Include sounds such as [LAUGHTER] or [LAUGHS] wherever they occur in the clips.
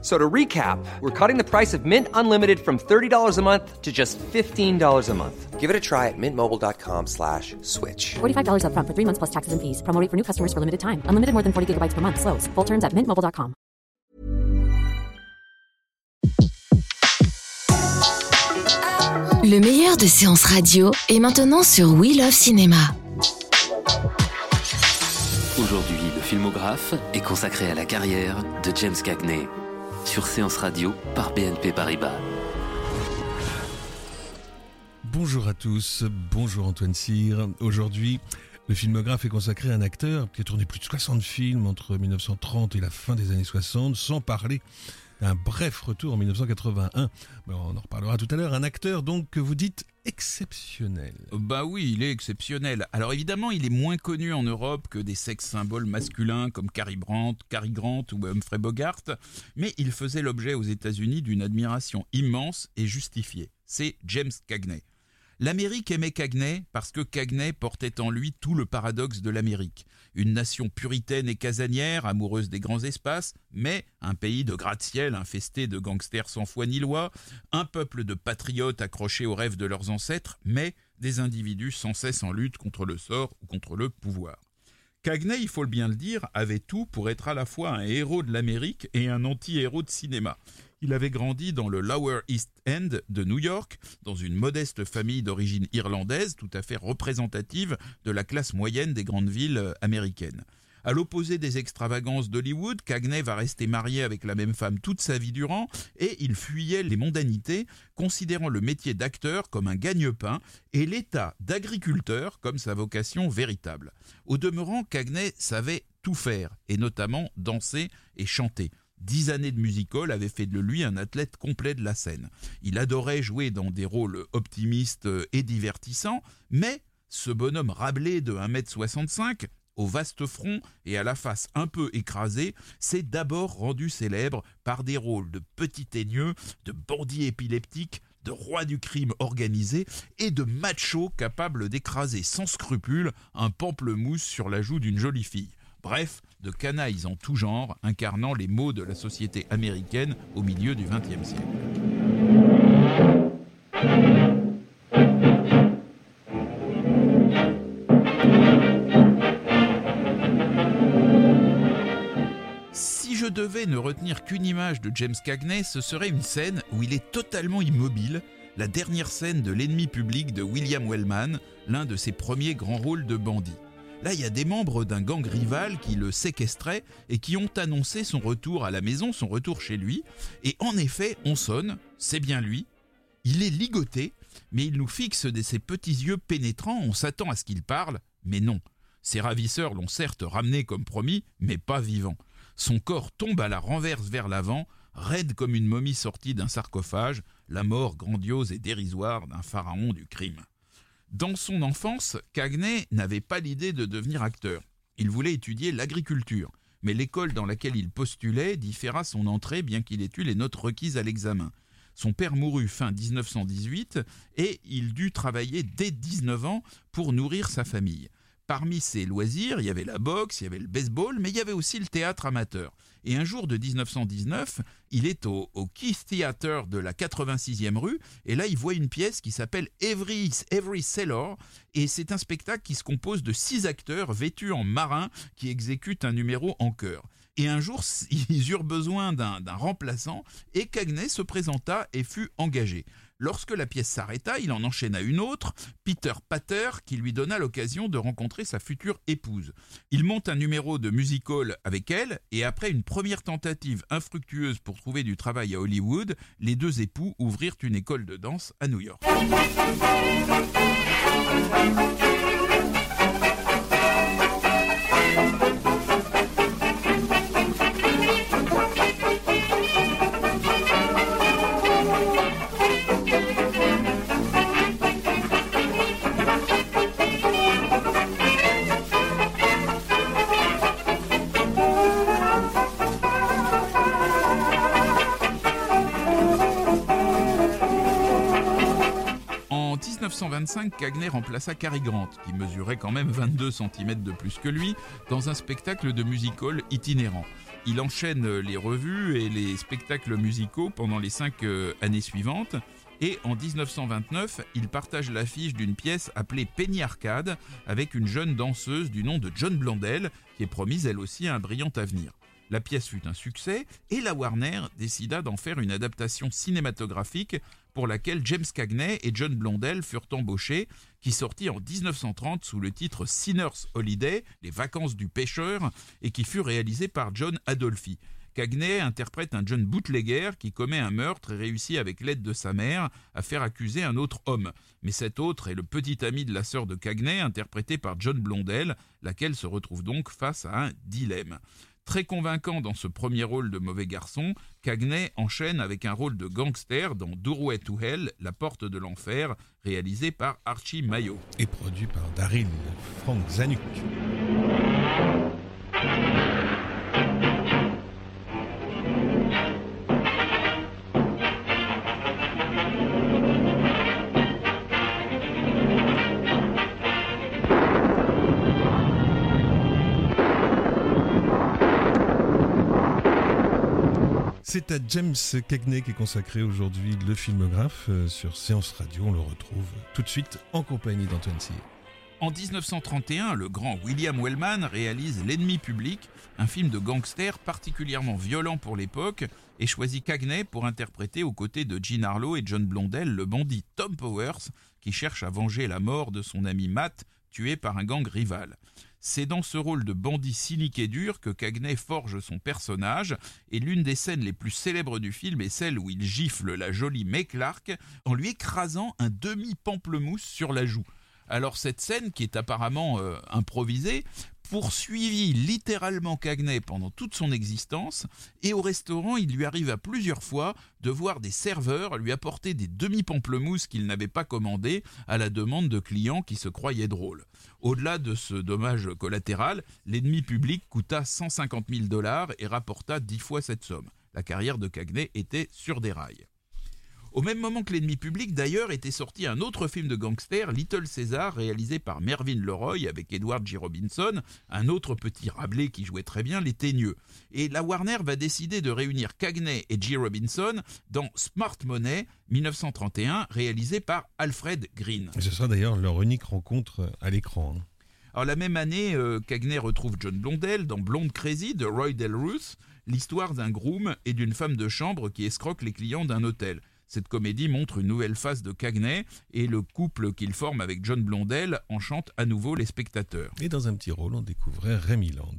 So to recap, we're cutting the price of Mint Unlimited from $30 a month to just $15 a month. Give it a try at mintmobile.com slash switch. $45 upfront for three months plus taxes and fees. Promo rate for new customers for limited time. Unlimited more than 40 gigabytes per month. Slows. Full terms at mintmobile.com. Le meilleur de séances radio est maintenant sur We Love Cinéma. Aujourd'hui, le filmographe est consacré à la carrière de James Cagney sur Séance Radio par BNP Paribas. Bonjour à tous, bonjour Antoine Cyr. Aujourd'hui, le filmographe est consacré à un acteur qui a tourné plus de 60 films entre 1930 et la fin des années 60, sans parler d'un bref retour en 1981. Mais on en reparlera tout à l'heure. Un acteur donc que vous dites exceptionnel. Bah oui, il est exceptionnel. Alors évidemment, il est moins connu en Europe que des sex symboles masculins comme Cary Grant, Cary Grant ou Humphrey Bogart, mais il faisait l'objet aux États-Unis d'une admiration immense et justifiée. C'est James Cagney. L'Amérique aimait Cagney parce que Cagney portait en lui tout le paradoxe de l'Amérique. Une nation puritaine et casanière, amoureuse des grands espaces, mais un pays de gratte-ciel infesté de gangsters sans foi ni loi, un peuple de patriotes accrochés aux rêves de leurs ancêtres, mais des individus sans cesse en lutte contre le sort ou contre le pouvoir. Cagney, il faut bien le dire, avait tout pour être à la fois un héros de l'Amérique et un anti-héros de cinéma. Il avait grandi dans le Lower East End de New York, dans une modeste famille d'origine irlandaise tout à fait représentative de la classe moyenne des grandes villes américaines. À l'opposé des extravagances d'Hollywood, Cagney va rester marié avec la même femme toute sa vie durant et il fuyait les mondanités, considérant le métier d'acteur comme un gagne-pain et l'état d'agriculteur comme sa vocation véritable. Au demeurant, Cagney savait tout faire et notamment danser et chanter. Dix années de musical avaient fait de lui un athlète complet de la scène. Il adorait jouer dans des rôles optimistes et divertissants, mais ce bonhomme rablé de 1m65, au vaste front et à la face un peu écrasée, s'est d'abord rendu célèbre par des rôles de petit teigneux, de bandit épileptique, de roi du crime organisé et de macho capable d'écraser sans scrupule un pamplemousse sur la joue d'une jolie fille. Bref, de canailles en tout genre, incarnant les maux de la société américaine au milieu du XXe siècle. Si je devais ne retenir qu'une image de James Cagney, ce serait une scène où il est totalement immobile, la dernière scène de L'ennemi public de William Wellman, l'un de ses premiers grands rôles de bandit. Là, il y a des membres d'un gang rival qui le séquestraient et qui ont annoncé son retour à la maison, son retour chez lui. Et en effet, on sonne, c'est bien lui. Il est ligoté, mais il nous fixe de ses petits yeux pénétrants, on s'attend à ce qu'il parle, mais non. Ses ravisseurs l'ont certes ramené comme promis, mais pas vivant. Son corps tombe à la renverse vers l'avant, raide comme une momie sortie d'un sarcophage, la mort grandiose et dérisoire d'un pharaon du crime. Dans son enfance, Cagney n'avait pas l'idée de devenir acteur. Il voulait étudier l'agriculture, mais l'école dans laquelle il postulait différa son entrée bien qu'il ait eu les notes requises à l'examen. Son père mourut fin 1918 et il dut travailler dès 19 ans pour nourrir sa famille. Parmi ses loisirs, il y avait la boxe, il y avait le baseball, mais il y avait aussi le théâtre amateur. Et un jour de 1919, il est au, au Keith Theatre de la 86e rue, et là il voit une pièce qui s'appelle Every, Every Sailor, et c'est un spectacle qui se compose de six acteurs vêtus en marin qui exécutent un numéro en chœur. Et un jour, [LAUGHS] ils eurent besoin d'un d'un remplaçant, et Cagney se présenta et fut engagé. Lorsque la pièce s'arrêta, il en enchaîna une autre, Peter Pater, qui lui donna l'occasion de rencontrer sa future épouse. Il monte un numéro de music hall avec elle, et après une première tentative infructueuse pour trouver du travail à Hollywood, les deux époux ouvrirent une école de danse à New York. 1925, Cagney remplaça Cary Grant, qui mesurait quand même 22 cm de plus que lui, dans un spectacle de musical itinérant. Il enchaîne les revues et les spectacles musicaux pendant les cinq euh, années suivantes. Et en 1929, il partage l'affiche d'une pièce appelée Penny Arcade avec une jeune danseuse du nom de John Blondell, qui est promise elle aussi un brillant avenir. La pièce fut un succès et la Warner décida d'en faire une adaptation cinématographique pour laquelle James Cagney et John Blondell furent embauchés, qui sortit en 1930 sous le titre Sinner's Holiday, les vacances du pêcheur, et qui fut réalisé par John Adolphi. Cagney interprète un jeune bootlegger qui commet un meurtre et réussit avec l'aide de sa mère à faire accuser un autre homme. Mais cet autre est le petit ami de la sœur de Cagney, interprété par John Blondell, laquelle se retrouve donc face à un dilemme. Très convaincant dans ce premier rôle de mauvais garçon, Cagney enchaîne avec un rôle de gangster dans Doorway to Hell, La porte de l'enfer, réalisé par Archie Mayo. Et produit par Daryl Frank Zanuck. C'est à James Cagney qui est consacré aujourd'hui le filmographe euh, sur Séance Radio. On le retrouve tout de suite en compagnie d'Antoine Cyr. En 1931, le grand William Wellman réalise L'ennemi public, un film de gangster particulièrement violent pour l'époque, et choisit Cagney pour interpréter aux côtés de Jean Harlow et John Blondell le bandit Tom Powers, qui cherche à venger la mort de son ami Matt, tué par un gang rival. C'est dans ce rôle de bandit cynique et dur que Cagney forge son personnage, et l'une des scènes les plus célèbres du film est celle où il gifle la jolie May Clark en lui écrasant un demi-pamplemousse sur la joue. Alors cette scène, qui est apparemment euh, improvisée, poursuivit littéralement Cagney pendant toute son existence, et au restaurant, il lui arrive à plusieurs fois de voir des serveurs lui apporter des demi-pamplemousses qu'il n'avait pas commandées à la demande de clients qui se croyaient drôles. Au-delà de ce dommage collatéral, l'ennemi public coûta 150 000 dollars et rapporta dix fois cette somme. La carrière de Cagney était sur des rails. Au même moment que l'ennemi public, d'ailleurs, était sorti un autre film de gangster, Little Caesar, réalisé par Mervyn Leroy avec Edward G. Robinson, un autre petit Rabelais qui jouait très bien les teigneux. Et la Warner va décider de réunir Cagney et G. Robinson dans Smart Money 1931, réalisé par Alfred Green. Et ce sera d'ailleurs leur unique rencontre à l'écran. hein. Alors la même année, euh, Cagney retrouve John Blondell dans Blonde Crazy de Roy Del Ruth, l'histoire d'un groom et d'une femme de chambre qui escroquent les clients d'un hôtel. Cette comédie montre une nouvelle face de Cagney et le couple qu'il forme avec John Blondell enchante à nouveau les spectateurs. Et dans un petit rôle, on découvrait Rémi Land.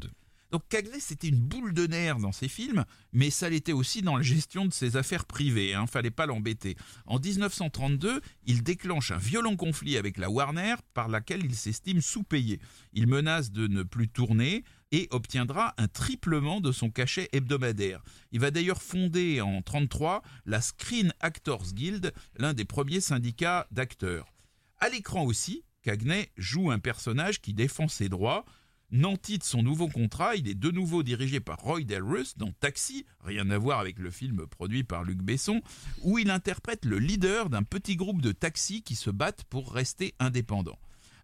Donc Cagney, c'était une boule de nerfs dans ses films, mais ça l'était aussi dans la gestion de ses affaires privées, hein, fallait pas l'embêter. En 1932, il déclenche un violent conflit avec la Warner par laquelle il s'estime sous-payé. Il menace de ne plus tourner et obtiendra un triplement de son cachet hebdomadaire. Il va d'ailleurs fonder en 1933 la Screen Actors Guild, l'un des premiers syndicats d'acteurs. À l'écran aussi, Cagney joue un personnage qui défend ses droits, Nanti de son nouveau contrat, il est de nouveau dirigé par Roy Del Ruth dans Taxi, rien à voir avec le film produit par Luc Besson, où il interprète le leader d'un petit groupe de taxis qui se battent pour rester indépendants.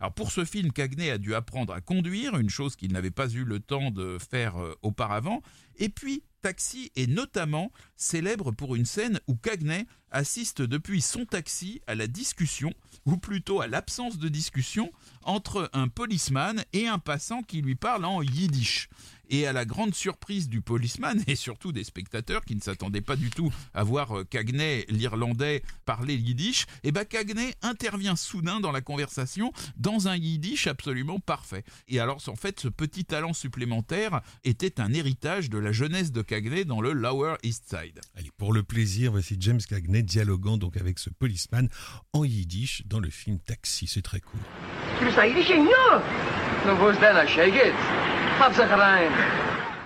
Alors pour ce film, Cagney a dû apprendre à conduire, une chose qu'il n'avait pas eu le temps de faire euh, auparavant. Et puis, Taxi est notamment célèbre pour une scène où Cagney assiste depuis son taxi à la discussion, ou plutôt à l'absence de discussion, entre un policeman et un passant qui lui parle en yiddish. Et à la grande surprise du policeman [LAUGHS] et surtout des spectateurs qui ne s'attendaient pas du tout à voir euh, Cagney, l'Irlandais, parler yiddish, et ben Cagney intervient soudain dans la conversation dans un yiddish absolument parfait. Et alors en fait ce petit talent supplémentaire était un héritage de la jeunesse de Cagney dans le Lower East Side. Allez, pour le plaisir, voici James Cagney dialoguant donc avec ce policeman en yiddish dans le film Taxi. C'est très cool.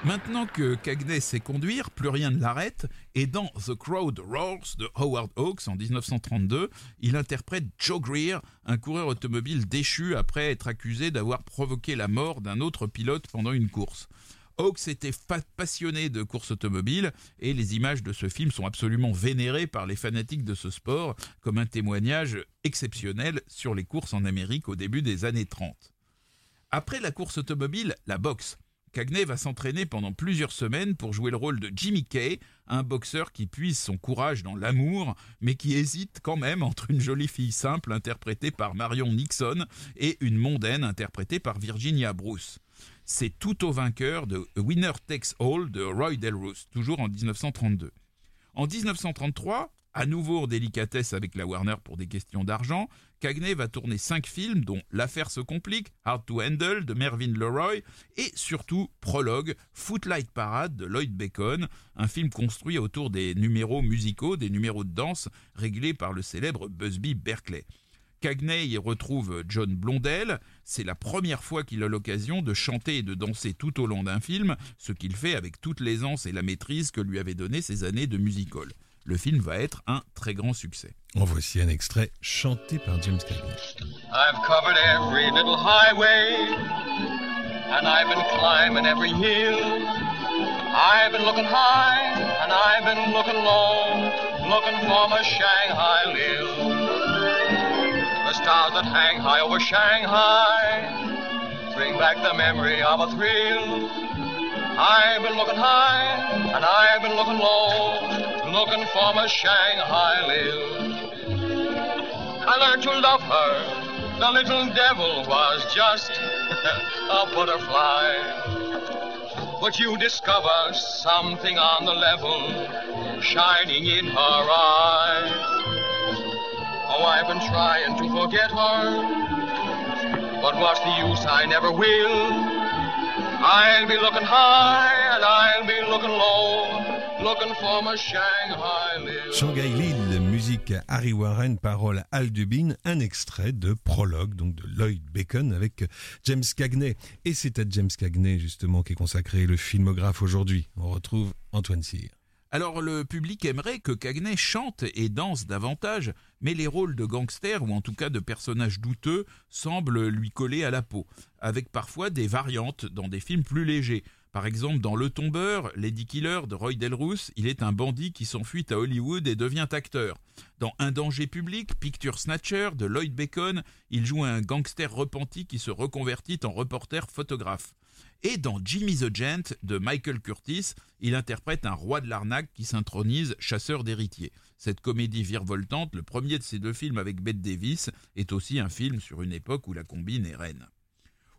Maintenant que Cagney sait conduire, plus rien ne l'arrête, et dans The Crowd Roars de Howard Hawks en 1932, il interprète Joe Greer, un coureur automobile déchu après être accusé d'avoir provoqué la mort d'un autre pilote pendant une course. Hawks était passionné de course automobile et les images de ce film sont absolument vénérées par les fanatiques de ce sport comme un témoignage exceptionnel sur les courses en Amérique au début des années 30. Après la course automobile, la boxe. Cagney va s'entraîner pendant plusieurs semaines pour jouer le rôle de Jimmy Kay, un boxeur qui puise son courage dans l'amour, mais qui hésite quand même entre une jolie fille simple interprétée par Marion Nixon et une mondaine interprétée par Virginia Bruce. C'est tout au vainqueur de Winner Takes All de Roy Delrose, toujours en 1932. En 1933, à nouveau en délicatesse avec la Warner pour des questions d'argent, Cagney va tourner cinq films dont L'affaire se complique, Hard to Handle de Mervyn Leroy et surtout Prologue, Footlight Parade de Lloyd Bacon, un film construit autour des numéros musicaux, des numéros de danse réglés par le célèbre Busby Berkeley. Cagney y retrouve John Blondell. C'est la première fois qu'il a l'occasion de chanter et de danser tout au long d'un film, ce qu'il fait avec toute l'aisance et la maîtrise que lui avaient donné ses années de musical le film va être un très grand succès. En voici un extrait chanté par James Cagney. I've covered every little highway and I've been climbing every hill. I've been looking high and I've been looking low, looking for my Shanghai Lil. Stars that hang high over Shanghai bring back the memory of a thrill. I've been looking high and I've been looking low looking for my Shanghai Lil. I learned to love her. The little devil was just [LAUGHS] a butterfly. But you discover something on the level shining in her eyes. Oh, I've been trying to forget her. But what's the use? I never will. I'll be looking high and I'll be looking low. Shanghai Lil, musique Harry Warren, parole Al Dubin, un extrait de prologue donc de Lloyd Bacon avec James Cagney. Et c'est à James Cagney justement qu'est consacré le filmographe aujourd'hui. On retrouve Antoine Cyr. Alors le public aimerait que Cagney chante et danse davantage, mais les rôles de gangster ou en tout cas de personnages douteux semblent lui coller à la peau, avec parfois des variantes dans des films plus légers. Par exemple, dans Le Tombeur, Lady Killer de Roy Delrousse, il est un bandit qui s'enfuit à Hollywood et devient acteur. Dans Un danger public, Picture Snatcher de Lloyd Bacon, il joue un gangster repenti qui se reconvertit en reporter photographe. Et dans Jimmy the Gent de Michael Curtis, il interprète un roi de l'arnaque qui s'intronise chasseur d'héritiers. Cette comédie virevoltante, le premier de ces deux films avec Bette Davis, est aussi un film sur une époque où la combine est reine.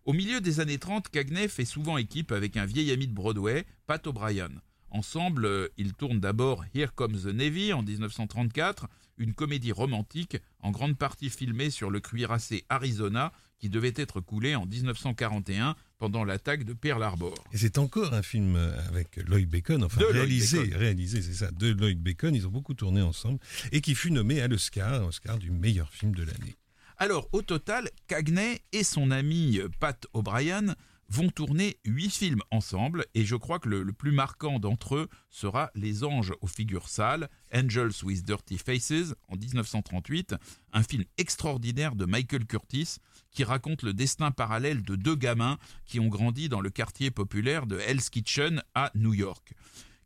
Au milieu des années 30, Cagney fait souvent équipe avec un vieil ami de Broadway, Pat O'Brien. Ensemble, euh, ils tournent d'abord Here Comes the Navy en 1934, une comédie romantique en grande partie filmée sur le cuirassé Arizona qui devait être coulé en 1941 pendant l'attaque de Pearl Harbor. Et c'est encore un film avec Lloyd Bacon, enfin réalisé, réalisé, c'est ça, de Lloyd Bacon. Ils ont beaucoup tourné ensemble et qui fut nommé à l'Oscar, Oscar du meilleur film de l'année. Alors, au total, Cagney et son ami euh, Pat O'Brien vont tourner huit films ensemble et je crois que le, plus marquant d'entre eux sera Les Anges aux figures sales, Angels with Dirty Faces en 1938, un film extraordinaire de Michael Curtis qui raconte le destin parallèle de deux gamins qui ont grandi dans le quartier populaire de Hell's Kitchen à New York.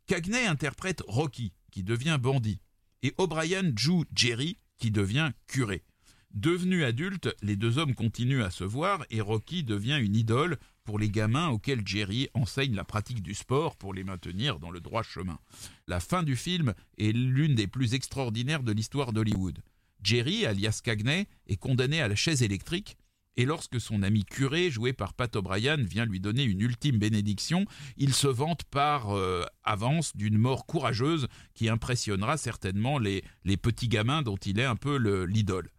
Cagney interprète Rocky qui devient bandit et O'Brien joue Jerry qui devient curé. Devenus adultes, les deux hommes continuent à se voir et Rocky devient une idole pour les gamins auxquels Jerry enseigne la pratique du sport pour les maintenir dans le droit chemin. La fin du film est l'une des plus extraordinaires de l'histoire d'Hollywood. Jerry, alias Cagney, est condamné à la chaise électrique et lorsque son ami curé, joué par Pat O'Brien, vient lui donner une ultime bénédiction, il se vante par euh, avance d'une mort courageuse qui impressionnera certainement les, les petits gamins dont il est un peu l'idole.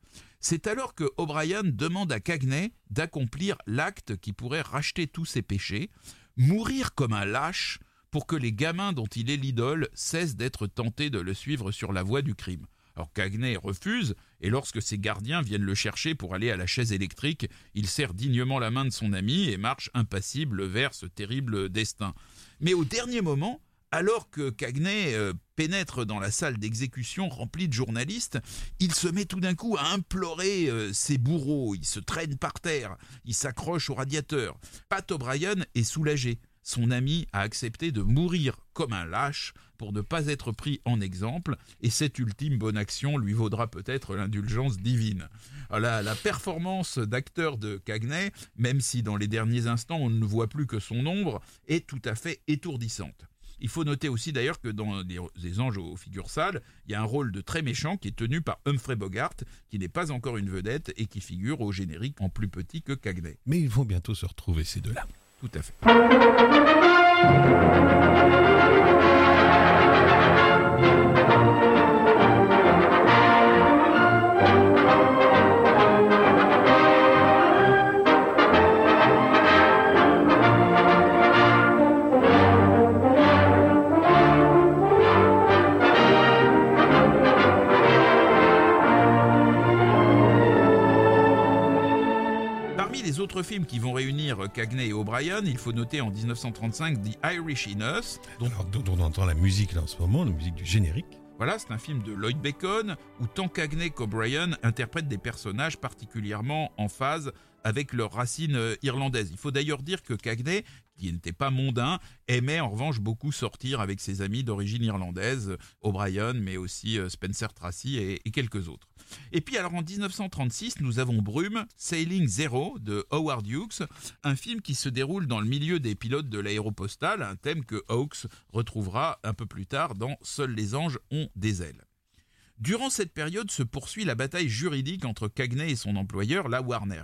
C'est alors que O'Brien demande à Cagney d'accomplir l'acte qui pourrait racheter tous ses péchés, mourir comme un lâche pour que les gamins dont il est l'idole cessent d'être tentés de le suivre sur la voie du crime. Alors Cagney refuse, et lorsque ses gardiens viennent le chercher pour aller à la chaise électrique, il serre dignement la main de son ami et marche impassible vers ce terrible destin. Mais au dernier moment, alors que Cagney euh, pénètre dans la salle d'exécution remplie de journalistes, il se met tout d'un coup à implorer euh, ses bourreaux, il se traîne par terre, il s'accroche au radiateur. Pat O'Brien est soulagé. son ami a accepté de mourir comme un lâche pour ne pas être pris en exemple, et cette ultime bonne action lui vaudra peut-être l'indulgence divine. La, la performance d'acteur de Cagney, même si dans les derniers instants on ne voit plus que son ombre, est tout à fait étourdissante. Il faut noter aussi d'ailleurs que dans des, anges aux figures sales, il y a un rôle de très méchant qui est tenu par Humphrey Bogart, qui n'est pas encore une vedette et qui figure au générique en plus petit que Cagney. Mais ils vont bientôt se retrouver ces deux-là. Tout à fait. Autres films qui vont réunir Cagney et O'Brien, il faut noter en 1935 The Irish in Us, dont Alors, dont on entend la musique là en ce moment, la musique du générique. Voilà, c'est un film de Lloyd Bacon où tant Cagney qu'O'Brien interprètent des personnages particulièrement en phase avec leurs racines irlandaises. Il faut d'ailleurs dire que Cagney, qui n'était pas mondain, aimait en revanche beaucoup sortir avec ses amis d'origine irlandaise, O'Brien, mais aussi euh, Spencer Tracy et, quelques autres. Et puis alors en 1936, nous avons Brume, Sailing Zero de Howard Hughes, un film qui se déroule dans le milieu des pilotes de l'aéropostale, un thème que Hawks retrouvera un peu plus tard dans Seuls les anges ont des ailes. Durant cette période se poursuit la bataille juridique entre Cagney et son employeur, la Warner.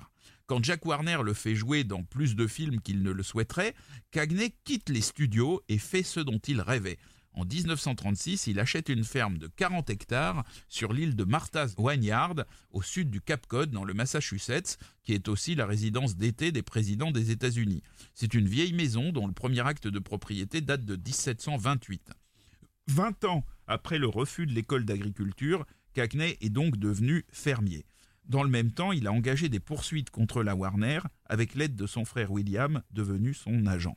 Quand Jack Warner le fait jouer dans plus de films qu'il ne le souhaiterait, Cagney quitte les studios et fait ce dont il rêvait. En 1936, il achète une ferme de 40 hectares sur l'île de Martha's Vineyard, au sud du Cap Cod, dans le Massachusetts, qui est aussi la résidence d'été des présidents des États-Unis. C'est une vieille maison dont le premier acte de propriété date de 1728. 20 ans après le refus de l'école d'agriculture, Cagney est donc devenu fermier. Dans le même temps, il a engagé des poursuites contre la Warner avec l'aide de son frère William, devenu son agent.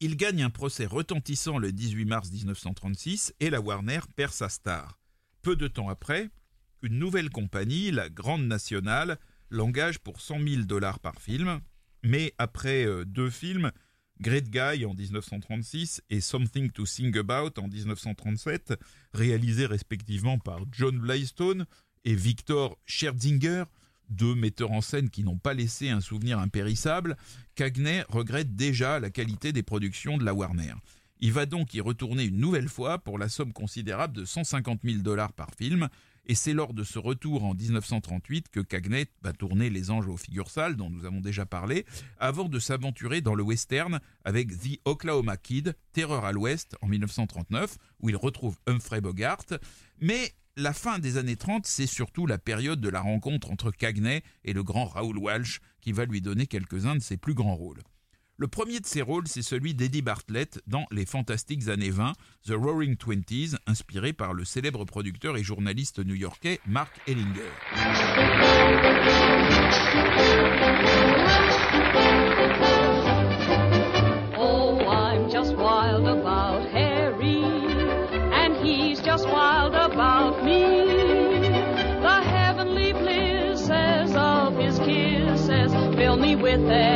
Il gagne un procès retentissant le 18 mars 1936 et la Warner perd sa star. Peu de temps après, une nouvelle compagnie, la Grande Nationale, l'engage pour 100 000 dollars par film, mais après euh, deux films, Great Guy en 1936 et Something to Sing About en 1937, réalisés respectivement par John Blaistone et Victor Scherzinger, deux metteurs en scène qui n'ont pas laissé un souvenir impérissable, Cagney regrette déjà la qualité des productions de la Warner. Il va donc y retourner une nouvelle fois pour la somme considérable de 150 000 dollars par film, et c'est lors de ce retour en 1938 que Cagney va tourner Les Anges aux figures sales, dont nous avons déjà parlé, avant de s'aventurer dans le western avec The Oklahoma Kid, Terreur à l'Ouest, en 1939, où il retrouve Humphrey Bogart. Mais la fin des années 30, c'est surtout la période de la rencontre entre Cagney et le grand Raoul Walsh, qui va lui donner quelques-uns de ses plus grands rôles. Le premier de ces rôles, c'est celui d'Eddie Bartlett dans Les Fantastiques années 20, The Roaring Twenties, inspiré par le célèbre producteur et journaliste new-yorkais Mark Ellinger. usted.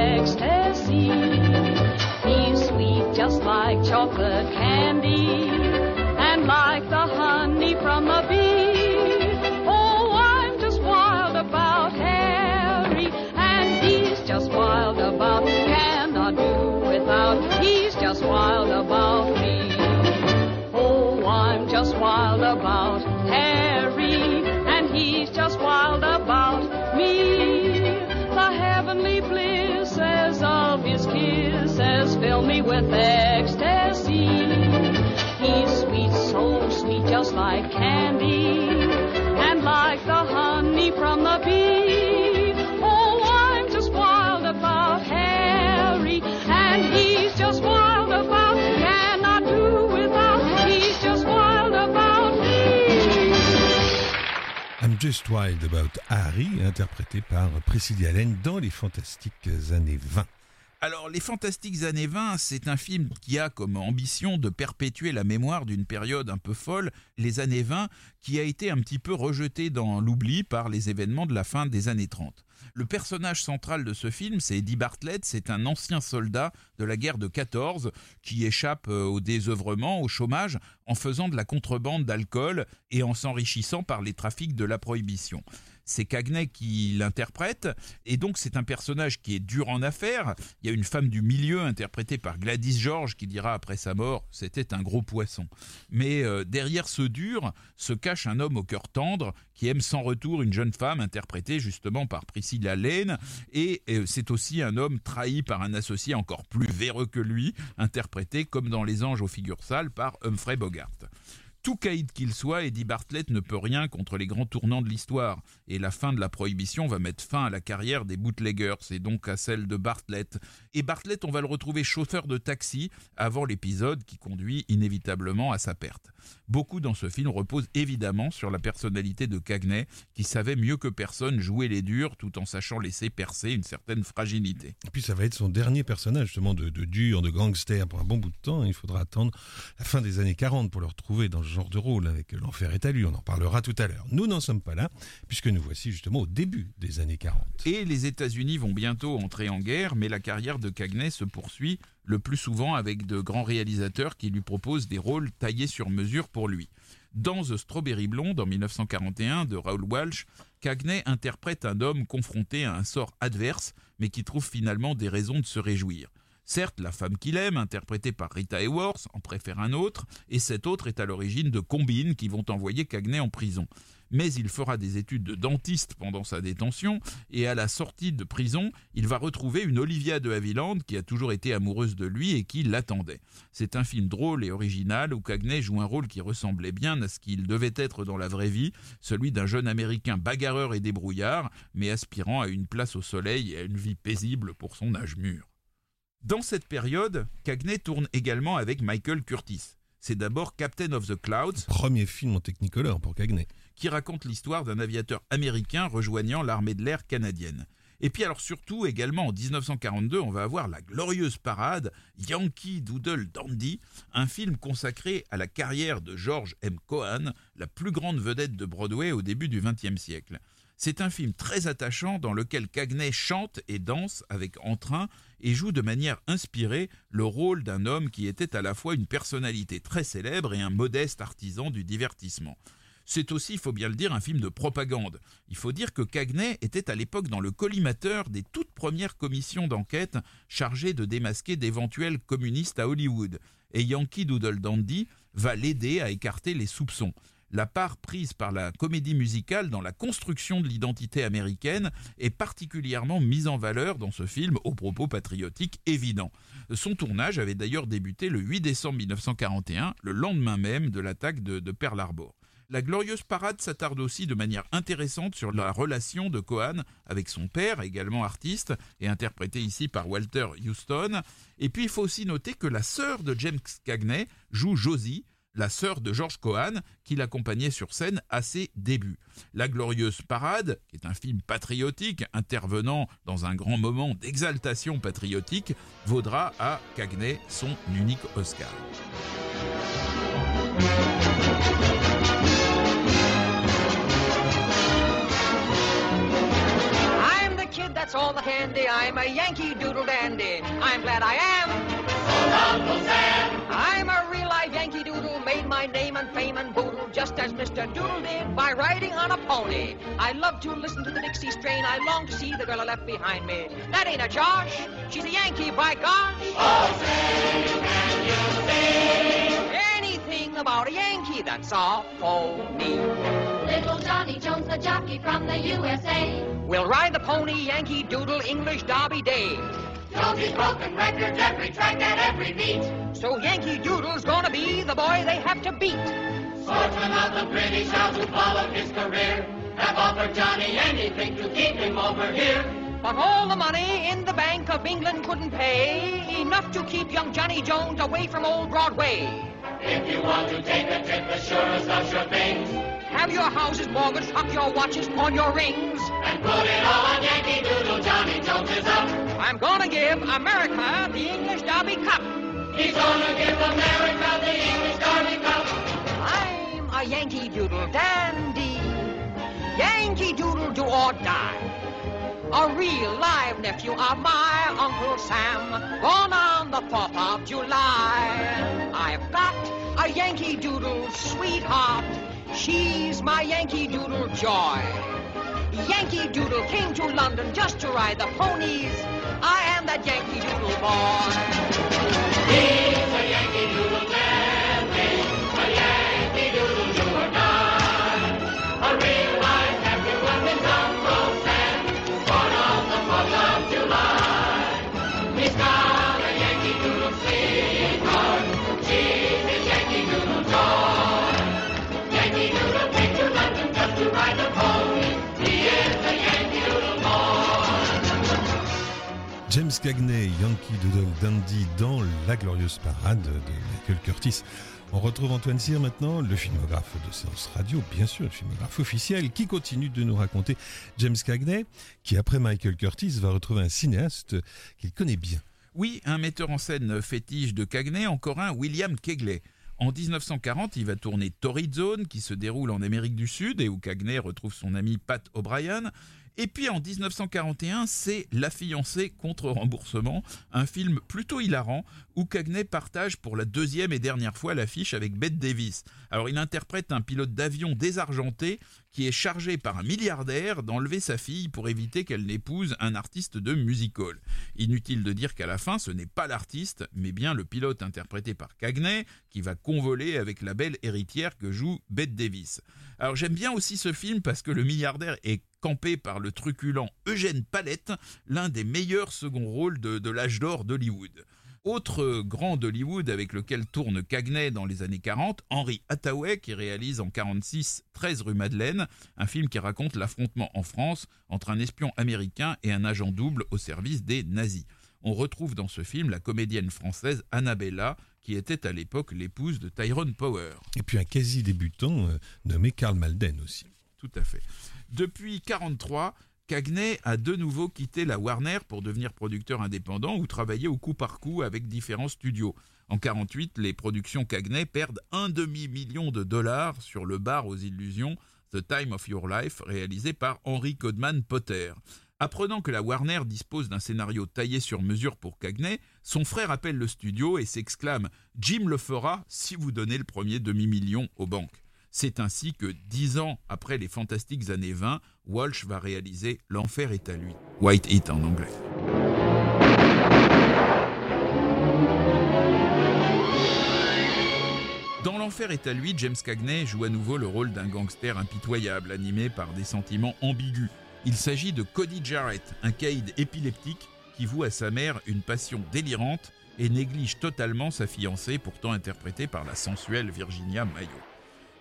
Just Wild About Harry, interprété par Priscilla Allen dans les fantastiques années 20. Alors, Les Fantastiques années 20, c'est un film qui a comme ambition de perpétuer la mémoire d'une période un peu folle, les années 20, qui a été un petit peu rejetée dans l'oubli par les événements de la fin des années 30. Le personnage central de ce film, c'est Eddie Bartlett, c'est un ancien soldat de la guerre de 14 qui échappe euh, au désœuvrement, au chômage, en faisant de la contrebande d'alcool et en s'enrichissant par les trafics de la prohibition c'est Cagney qui l'interprète, et donc c'est un personnage qui est dur en affaires. Il y a une femme du milieu interprétée par Gladys George qui dira après sa mort c'était un gros poisson. Mais euh, derrière ce dur se cache un homme au cœur tendre qui aime sans retour une jeune femme interprétée justement par Priscilla Lane, et euh, c'est aussi un homme trahi par un associé encore plus véreux que lui, interprété comme dans Les Anges aux figures sales par Humphrey Bogart. Tout caïd qu'il soit, Eddie Bartlett ne peut rien contre les grands tournants de l'histoire, et la fin de la prohibition va mettre fin à la carrière des bootleggers, et donc à celle de Bartlett. Et Bartlett, on va le retrouver chauffeur de taxi avant l'épisode qui conduit inévitablement à sa perte. Beaucoup dans ce film reposent évidemment sur la personnalité de Cagney, qui savait mieux que personne jouer les durs tout en sachant laisser percer une certaine fragilité. Et puis ça va être son dernier personnage, justement, de, de dur, de gangster pour un bon bout de temps. Il faudra attendre la fin des années 40 pour le retrouver dans genre de rôle avec L'Enfer est à lui, on en parlera tout à l'heure. Nous n'en sommes pas là, puisque nous voici justement au début des années 40. Et les États-Unis vont bientôt entrer en guerre, mais la carrière de Cagney se poursuit le plus souvent avec de grands réalisateurs qui lui proposent des rôles taillés sur mesure pour lui. Dans The Strawberry Blonde en 1941 de Raoul Walsh, Cagney interprète un homme confronté à un sort adverse, mais qui trouve finalement des raisons de se réjouir. Certes, la femme qu'il aime, interprétée par Rita Hayworth, en préfère un autre, et cet autre est à l'origine de combines qui vont envoyer Cagney en prison. Mais il fera des études de dentiste pendant sa détention, et à la sortie de prison, il va retrouver une Olivia de Havilland qui a toujours été amoureuse de lui et qui l'attendait. C'est un film drôle et original où Cagney joue un rôle qui ressemblait bien à ce qu'il devait être dans la vraie vie, celui d'un jeune américain bagarreur et débrouillard, mais aspirant à une place au soleil et à une vie paisible pour son âge mûr. Dans cette période, Cagney tourne également avec Michael Curtis. C'est d'abord Captain of the Clouds. Premier film en Technicolor pour Cagney. Qui raconte l'histoire d'un aviateur américain rejoignant l'armée de l'air canadienne. Et puis alors surtout également en 1942, on va avoir la glorieuse parade Yankee Doodle Dandy, un film consacré à la carrière de George M. Cohan, la plus grande vedette de Broadway au début du XXe siècle. C'est un film très attachant dans lequel Cagney chante et danse avec entrain et joue de manière inspirée le rôle d'un homme qui était à la fois une personnalité très célèbre et un modeste artisan du divertissement. C'est aussi, il faut bien le dire, un film de propagande. Il faut dire que Cagney était à l'époque dans le collimateur des toutes premières commissions d'enquête chargées de démasquer d'éventuels communistes à Hollywood. Et Yankee Doodle Dandy va l'aider à écarter les soupçons la part prise par la comédie musicale dans la construction de l'identité américaine est particulièrement mise en valeur dans ce film aux propos patriotiques évidents. Son tournage avait d'ailleurs débuté le 8 décembre 1941, le lendemain même de l'attaque de, Pearl Harbor. La glorieuse parade s'attarde aussi de manière intéressante sur la relation de Cohan avec son père, également artiste, et interprété ici par Walter Houston. Et puis il faut aussi noter que la sœur de James Cagney joue Josie, la sœur de George Cohan, qui l'accompagnait sur scène à ses débuts. La Glorieuse Parade, qui est un film patriotique intervenant dans un grand moment d'exaltation patriotique, vaudra à Cagney son unique Oscar. I'm the kid that's all the candy. I'm a Yankee Doodle dandy. I'm glad I am. Uncle Sam. Fame and boodle, just as Mr. Doodle did by riding on a pony. I love to listen to the Dixie strain. I long to see the girl I left behind me. That ain't a Josh. She's a Yankee, by gosh. Oh, say, can you sing anything about a Yankee? That's all for me. Little Johnny Jones, the jockey from the USA. We'll ride the pony, Yankee Doodle, English Derby Day. Jonesy's broken records every track at every beat. So Yankee Doodle's gonna be the boy they have to beat. Sportsmen of the British Isles who followed his career have offered Johnny anything to keep him over here. But all the money in the Bank of England couldn't pay enough to keep young Johnny Jones away from old Broadway. If you want to take a trip, the surest of sure things. Have your houses mortgaged, hock your watches, pawn your rings. And put it all on Yankee Doodle, Johnny Jones is up. I'm gonna give America the English Derby Cup. He's gonna give America the English Derby Cup. I'm a Yankee Doodle dandy. Yankee Doodle do or die. A real live nephew of my Uncle Sam, born on the 4th of July. I've got a Yankee Doodle sweetheart. She's my Yankee Doodle joy. Yankee Doodle came to London just to ride the ponies. I am that Yankee Doodle boy. He's James Cagney, Yankee Doodle Dandy dans La Glorieuse Parade de Michael Curtis. On retrouve Antoine Cyr maintenant, le filmographe de séance radio, bien sûr, le filmographe officiel, qui continue de nous raconter James Cagney, qui après Michael Curtis va retrouver un cinéaste qu'il connaît bien. Oui, un metteur en scène fétiche de Cagney, encore un William Kegley. En 1940, il va tourner Torrid Zone, qui se déroule en Amérique du Sud et où Cagney retrouve son ami Pat O'Brien. Et puis en 1941, c'est La fiancée contre remboursement, un film plutôt hilarant où Cagney partage pour la deuxième et dernière fois l'affiche avec Bette Davis. Alors il interprète un pilote d'avion désargenté qui est chargé par un milliardaire d'enlever sa fille pour éviter qu'elle n'épouse un artiste de music hall. Inutile de dire qu'à la fin, ce n'est pas l'artiste, mais bien le pilote interprété par Cagney qui va convoler avec la belle héritière que joue Bette Davis. Alors j'aime bien aussi ce film parce que le milliardaire est campé par le truculent Eugène Palette, l'un des meilleurs seconds rôles de, de l'âge d'or d'Hollywood. Autre grand d'Hollywood avec lequel tourne Cagney dans les années 40, Henry Hathaway qui réalise en 46 13 rue Madeleine, un film qui raconte l'affrontement en France entre un espion américain et un agent double au service des nazis. On retrouve dans ce film la comédienne française Annabella qui était à l'époque l'épouse de Tyrone Power. Et puis un quasi débutant euh, nommé Karl Malden aussi. Tout à fait. Depuis 43, Cagney a de nouveau quitté la Warner pour devenir producteur indépendant ou travailler au coup par coup avec différents studios. En 48, les productions Cagney perdent un demi-million de dollars sur le bar aux illusions The Time of Your Life, réalisé par Henry Codman Potter. Apprenant que la Warner dispose d'un scénario taillé sur mesure pour Cagney, son frère appelle le studio et s'exclame Jim le fera si vous donnez le premier demi-million aux banques. C'est ainsi que, dix ans après les fantastiques années 20, Walsh va réaliser L'enfer est à lui. White Heat en anglais. Dans L'enfer est à lui, James Cagney joue à nouveau le rôle d'un gangster impitoyable, animé par des sentiments ambigus. Il s'agit de Cody Jarrett, un caïd épileptique qui voue à sa mère une passion délirante et néglige totalement sa fiancée, pourtant interprétée par la sensuelle Virginia Mayo.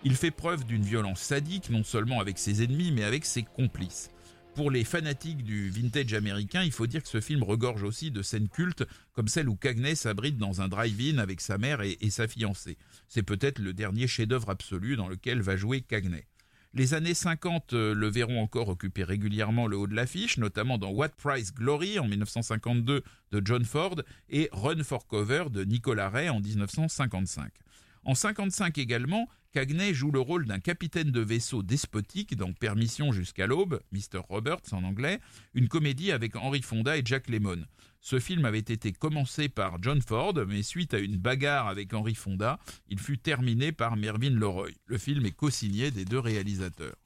Il fait preuve d'une violence sadique, non seulement avec ses ennemis, mais avec ses complices. Pour les fanatiques du vintage américain, il faut dire que ce film regorge aussi de scènes cultes, comme celle où Cagney s'abrite dans un drive-in avec sa mère et, sa fiancée. C'est peut-être le dernier chef-d'œuvre absolu dans lequel va jouer Cagney. Les années 50 euh, le verront encore occuper régulièrement le haut de l'affiche, notamment dans What Price Glory en 1952 de John Ford et Run for Cover de Nicolas Ray en 1955. En 55 également, Cagney joue le rôle d'un capitaine de vaisseau despotique dans Permission jusqu'à l'aube, Mr. Roberts en anglais, une comédie avec Henry Fonda et Jack Lemmon. Ce film avait été commencé par John Ford, mais suite à une bagarre avec Henry Fonda, il fut terminé par Mervyn LeRoy. Le film est co-signé des deux réalisateurs.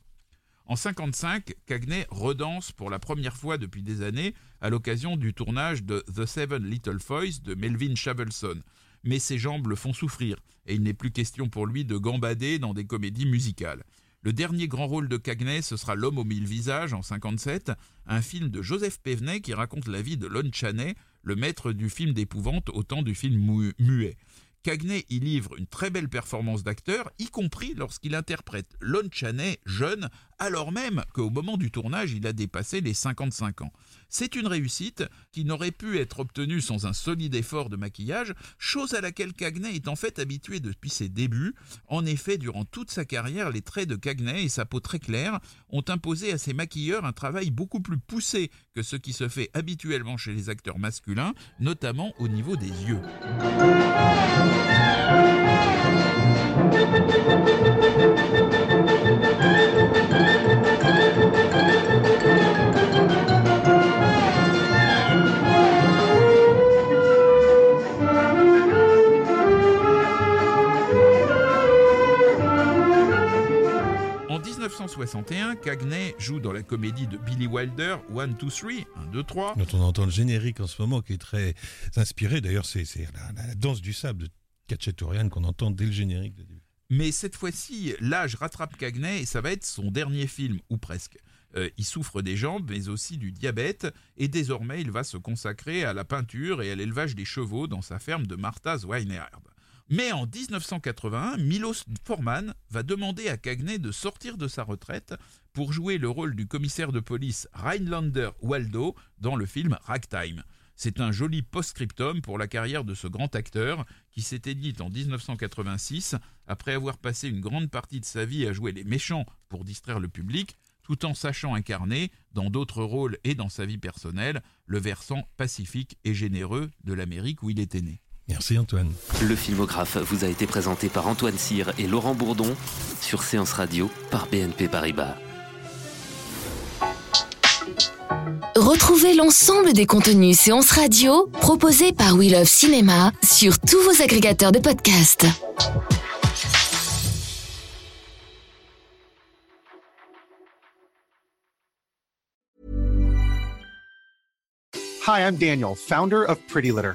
En 55, Cagney redanse pour la première fois depuis des années à l'occasion du tournage de The Seven Little Boys de Melvin Shavelson. Mais ses jambes le font souffrir et il n'est plus question pour lui de gambader dans des comédies musicales. Le dernier grand rôle de Cagney, ce sera L'homme aux mille visages en 57, un film de Joseph Pévenet qui raconte la vie de Lon Chaney, le maître du film d'épouvante au temps du film mu- muet. Cagney y livre une très belle performance d'acteur, y compris lorsqu'il interprète Lon Chaney jeune, alors même qu'au moment du tournage, il a dépassé les 55 ans. C'est une réussite qui n'aurait pu être obtenue sans un solide effort de maquillage, chose à laquelle Cagney est en fait habitué depuis ses débuts. En effet, durant toute sa carrière, les traits de Cagney et sa peau très claire ont imposé à ses maquilleurs un travail beaucoup plus poussé que ce qui se fait habituellement chez les acteurs masculins, notamment au niveau des yeux. 1961, Cagney joue dans la comédie de Billy Wilder, One, Two, Three, 1, 2, 3. Dont on entend le générique en ce moment qui est très inspiré. D'ailleurs, c'est la, la danse du sable de Cacciatorian qu'on entend dès le générique. de début. Mais cette fois-ci, l'âge rattrape Cagney et ça va être son dernier film, ou presque. Euh, il souffre des jambes, mais aussi du diabète, et désormais il va se consacrer à la peinture et à l'élevage des chevaux dans sa ferme de Martha's Vineyard. Mais en 1981, Milos Forman va demander à Cagney de sortir de sa retraite pour jouer le rôle du commissaire de police Rhinelander Waldo dans le film Ragtime. C'est un joli post-scriptum pour la carrière de ce grand acteur qui s'éteignit en 1986 après avoir passé une grande partie de sa vie à jouer les méchants pour distraire le public, tout en sachant incarner, dans d'autres rôles et dans sa vie personnelle, le versant pacifique et généreux de l'Amérique où il était né. Merci Antoine. Le filmographe vous a été présenté par Antoine Cyr et Laurent Bourdon sur Séance Radio par BNP Paribas. Retrouvez l'ensemble des contenus séances radio proposés par We Love Cinéma sur tous vos agrégateurs de podcasts. Hi, I'm Daniel, founder of Pretty Litter.